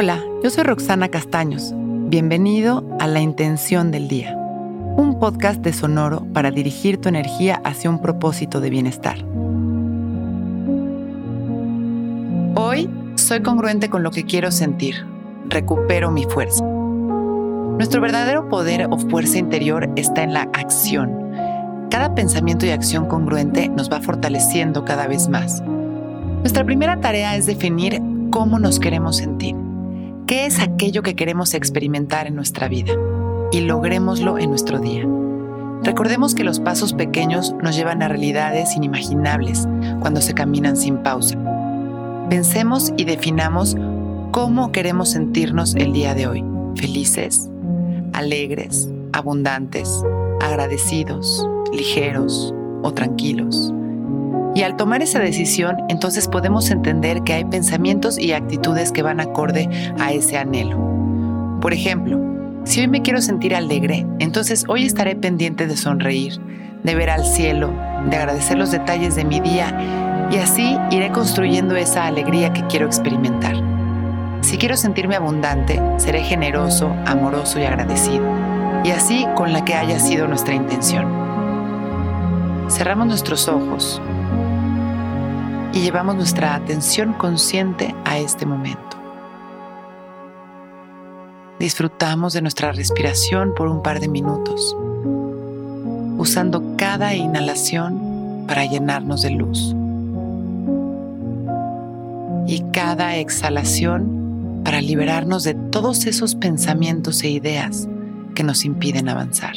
Hola, yo soy Roxana Castaños. Bienvenido a La Intención del Día, un podcast de Sonoro para dirigir tu energía hacia un propósito de bienestar. Hoy soy congruente con lo que quiero sentir. Recupero mi fuerza. Nuestro verdadero poder o fuerza interior está en la acción. Cada pensamiento y acción congruente nos va fortaleciendo cada vez más. Nuestra primera tarea es definir cómo nos queremos sentir. ¿Qué es aquello que queremos experimentar en nuestra vida? Y logrémoslo en nuestro día. Recordemos que los pasos pequeños nos llevan a realidades inimaginables cuando se caminan sin pausa. Pensemos y definamos cómo queremos sentirnos el día de hoy. Felices, alegres, abundantes, agradecidos, ligeros o tranquilos. Y al tomar esa decisión, entonces podemos entender que hay pensamientos y actitudes que van acorde a ese anhelo. Por ejemplo, si hoy me quiero sentir alegre, entonces hoy estaré pendiente de sonreír, de ver al cielo, de agradecer los detalles de mi día y así iré construyendo esa alegría que quiero experimentar. Si quiero sentirme abundante, seré generoso, amoroso y agradecido, y así con la que haya sido nuestra intención. Cerramos nuestros ojos y llevamos nuestra atención consciente a este momento. Disfrutamos de nuestra respiración por un par de minutos, usando cada inhalación para llenarnos de luz y cada exhalación para liberarnos de todos esos pensamientos e ideas que nos impiden avanzar.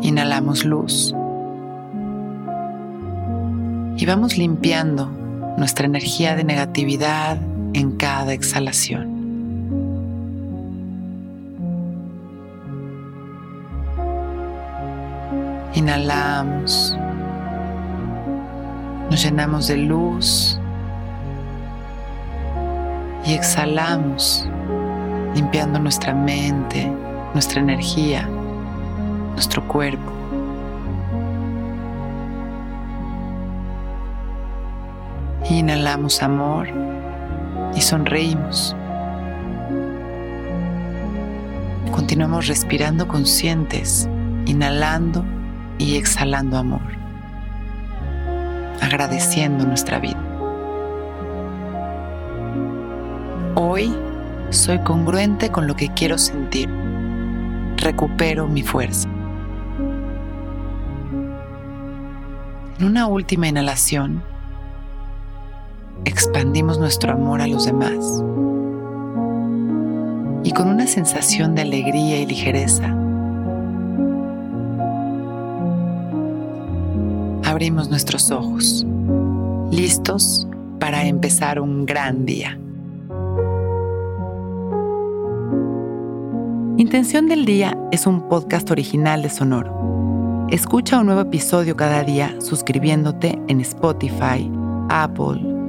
Inhalamos luz y vamos limpiando nuestra energía de negatividad en cada exhalación. Inhalamos, nos llenamos de luz y exhalamos, limpiando nuestra mente, nuestra energía, nuestro cuerpo. Inhalamos amor y sonreímos. Continuamos respirando conscientes, inhalando y exhalando amor, agradeciendo nuestra vida. Hoy soy congruente con lo que quiero sentir. Recupero mi fuerza. En una última inhalación, expandimos nuestro amor a los demás. Y con una sensación de alegría y ligereza, abrimos nuestros ojos, listos para empezar un gran día. Intención del Día es un podcast original de Sonoro. Escucha un nuevo episodio cada día suscribiéndote en Spotify, Apple,